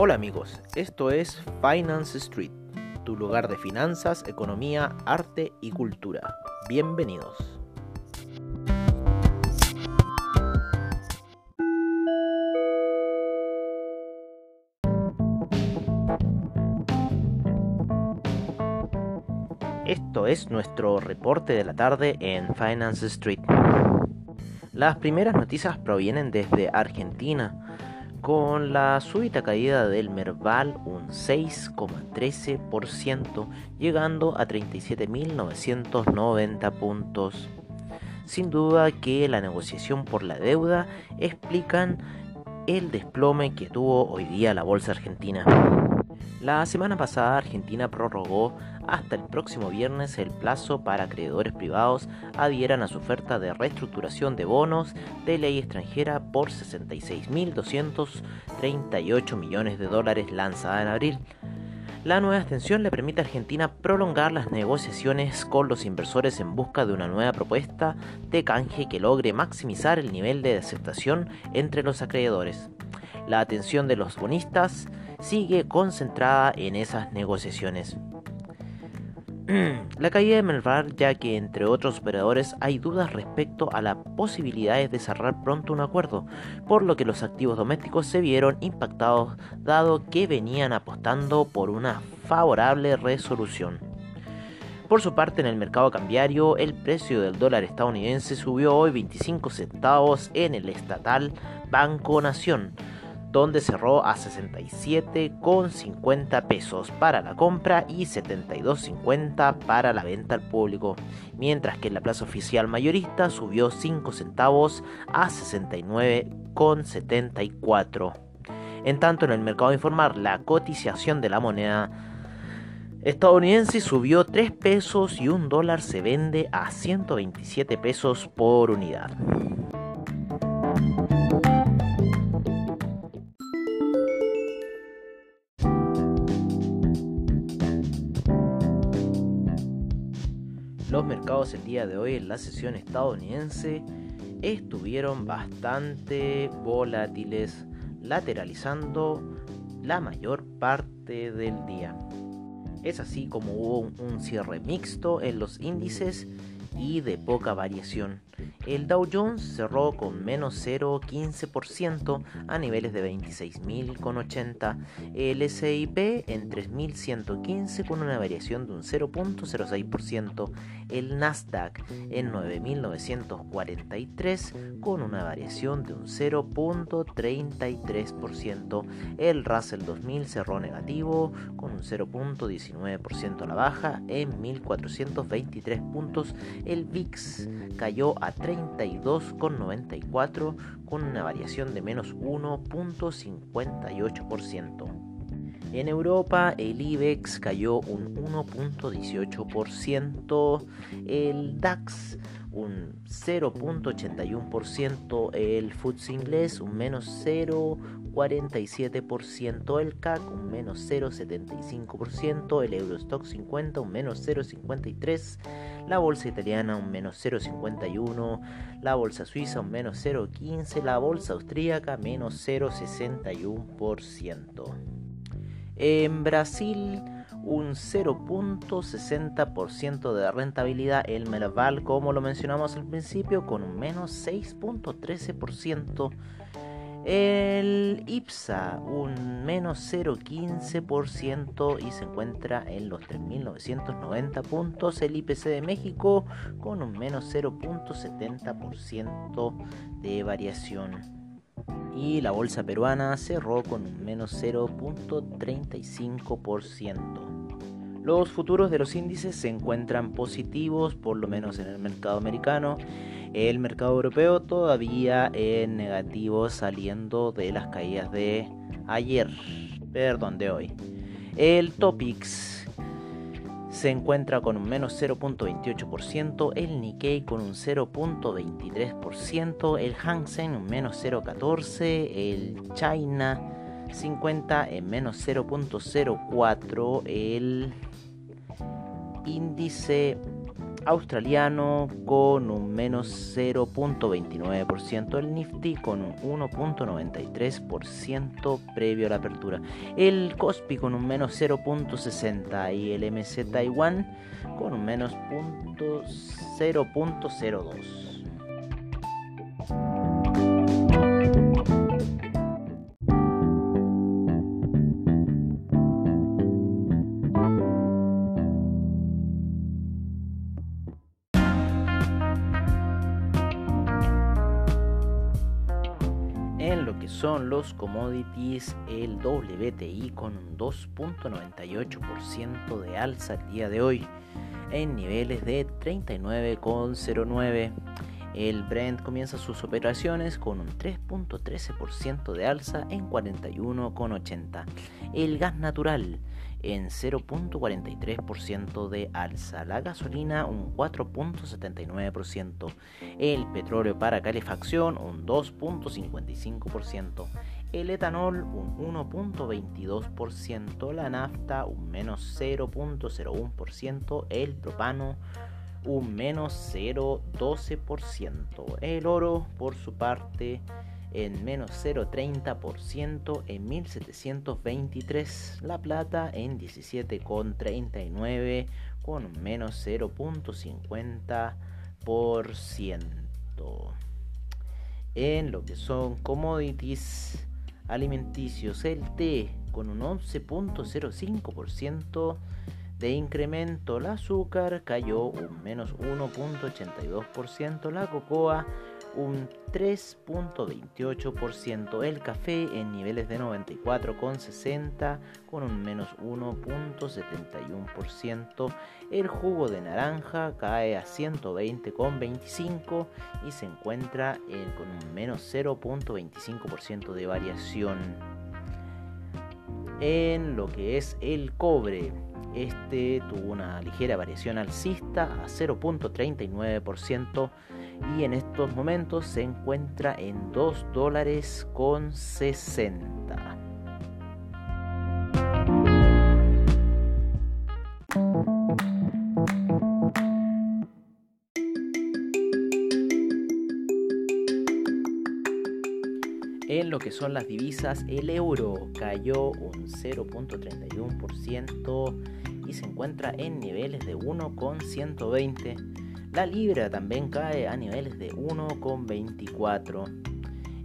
Hola amigos, esto es Finance Street, tu lugar de finanzas, economía, arte y cultura. Bienvenidos. Esto es nuestro reporte de la tarde en Finance Street. Las primeras noticias provienen desde Argentina, con la súbita caída del Merval un 6,13%, llegando a 37.990 puntos. Sin duda que la negociación por la deuda explican el desplome que tuvo hoy día la bolsa argentina. La semana pasada Argentina prorrogó hasta el próximo viernes el plazo para acreedores privados adhieran a su oferta de reestructuración de bonos de ley extranjera por 66.238 millones de dólares lanzada en abril. La nueva extensión le permite a Argentina prolongar las negociaciones con los inversores en busca de una nueva propuesta de canje que logre maximizar el nivel de aceptación entre los acreedores. La atención de los bonistas sigue concentrada en esas negociaciones. La caída de Merval, ya que entre otros operadores hay dudas respecto a las posibilidades de cerrar pronto un acuerdo, por lo que los activos domésticos se vieron impactados dado que venían apostando por una favorable resolución. Por su parte, en el mercado cambiario, el precio del dólar estadounidense subió hoy 25 centavos en el estatal Banco Nación, donde cerró a 67,50 pesos para la compra y 72,50 para la venta al público, mientras que en la plaza oficial mayorista subió 5 centavos a 69,74. En tanto, en el mercado informal, la cotización de la moneda estadounidense subió 3 pesos y un dólar se vende a 127 pesos por unidad. El día de hoy en la sesión estadounidense estuvieron bastante volátiles, lateralizando la mayor parte del día. Es así como hubo un cierre mixto en los índices y de poca variación. El Dow Jones cerró con menos 0,15% a niveles de 26.080. El SIP en 3.115 con una variación de un 0.06%. El Nasdaq en 9.943 con una variación de un 0.33%. El Russell 2000 cerró negativo con un 0.19% a la baja en 1.423 puntos. El VIX cayó a 32,94 con una variación de menos 1.58%. En Europa el IBEX cayó un 1.18%, el DAX un 0.81%, el FTSE inglés un menos 0.47%, el CAC un menos 0.75%, el Eurostock 50 un menos 0.53%, la bolsa italiana un menos 0,51, la bolsa suiza un menos 0,15, la bolsa austríaca menos 0,61%. En Brasil un 0.60% de rentabilidad, el Merval como lo mencionamos al principio con un menos 6.13%. El IPSA un menos 0,15% y se encuentra en los 3.990 puntos. El IPC de México con un menos 0.70% de variación. Y la bolsa peruana cerró con un menos 0.35%. Los futuros de los índices se encuentran positivos, por lo menos en el mercado americano el mercado europeo todavía en negativo saliendo de las caídas de ayer, perdón, de hoy. El Topix se encuentra con un menos 0.28%, el Nikkei con un 0.23%, el Hang Seng un menos 0.14%, el China 50 en menos 0.04%, el índice australiano con un menos 0.29%, el Nifty con un 1.93% previo a la apertura, el Kospi con un menos 0.60 y el MC Taiwan con un menos 0.02. son los commodities, el WTI con un 2.98% de alza el día de hoy en niveles de 39,09. El Brent comienza sus operaciones con un 3.13% de alza en 41,80. El gas natural en 0.43% de alza, la gasolina un 4.79%, el petróleo para calefacción un 2.55%, el etanol un 1.22%, la nafta un menos 0.01%, el propano un menos 0.12%, el oro por su parte en menos 0,30% en 1723, La Plata en 17,39 con menos 0.50%. En lo que son commodities alimenticios, el té con un 11.05% de incremento, el azúcar cayó un menos 1.82%, la cocoa un 3.28%, el café en niveles de 94,60 con un menos 1.71%, el jugo de naranja cae a 120,25 y se encuentra con un menos 0.25% de variación. En lo que es el cobre, tuvo una ligera variación alcista a 0.39% y en estos momentos se encuentra en 2 dólares con 60. Son las divisas, el euro cayó un 0.31% y se encuentra en niveles de 1,120 la libra también cae a niveles de 1,24.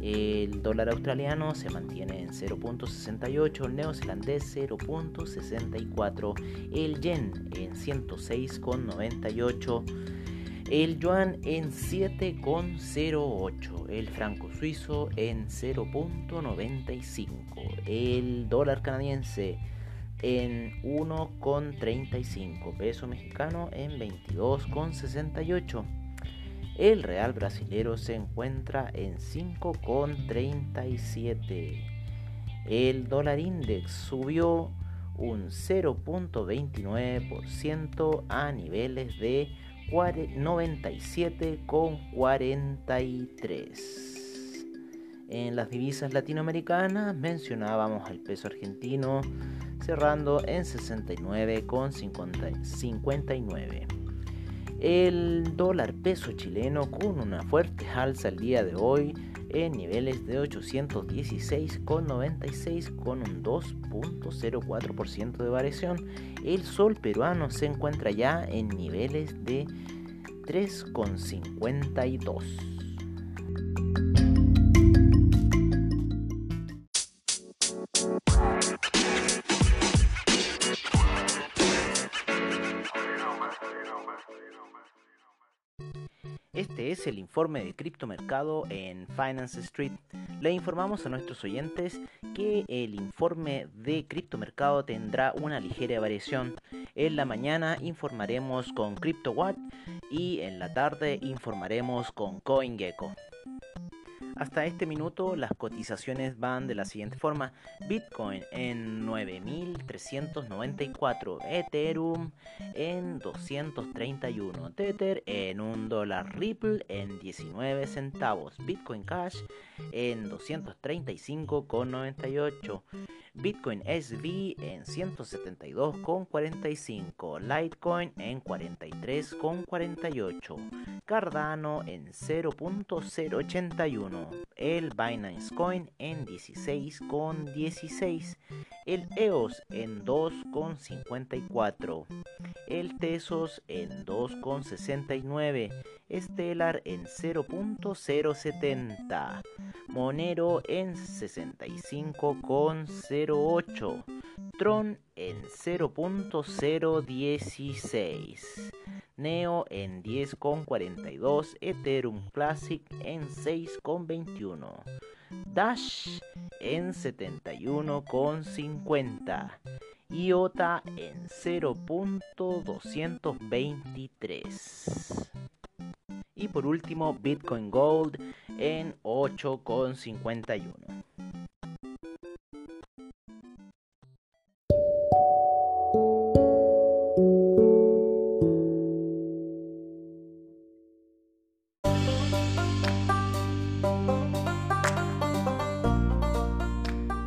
El dólar australiano se mantiene en 0.68, el neozelandés 0.64, el yen en 106,98, el yuan en 7,08, el franco suizo en 0.95, el dólar canadiense en 1,35, peso mexicano en 22,68. El real brasilero se encuentra en 5,37. El dólar index subió un 0.29% a niveles de 97,43. En las divisas latinoamericanas mencionábamos el peso argentino cerrando en 69,59. El dólar peso chileno con una fuerte alza el día de hoy en niveles de 816,96 con un 2.04% de variación. El sol peruano se encuentra ya en niveles de 3,52. Este es el informe de criptomercado en Finance Street. Le informamos a nuestros oyentes que el informe de criptomercado tendrá una ligera variación. En la mañana informaremos con CryptoWatt y en la tarde informaremos con CoinGecko. Hasta este minuto las cotizaciones van de la siguiente forma. Bitcoin en 9.394, Ethereum en 231, Tether en 1 dólar, Ripple en 19 centavos, Bitcoin Cash en 235,98. Bitcoin SV en 172,45, Litecoin en 43,48, Cardano en 0.081, el Binance Coin en 16,16, el EOS en 2,54, el Tesos en 2,69, Stellar en 0.070, Monero en 65,08, Tron en 0.016, Neo en 10,42, Ethereum Classic en 6,21, Dash en 71,50. IOTA en 0.223. Y por último, Bitcoin Gold en 8,51.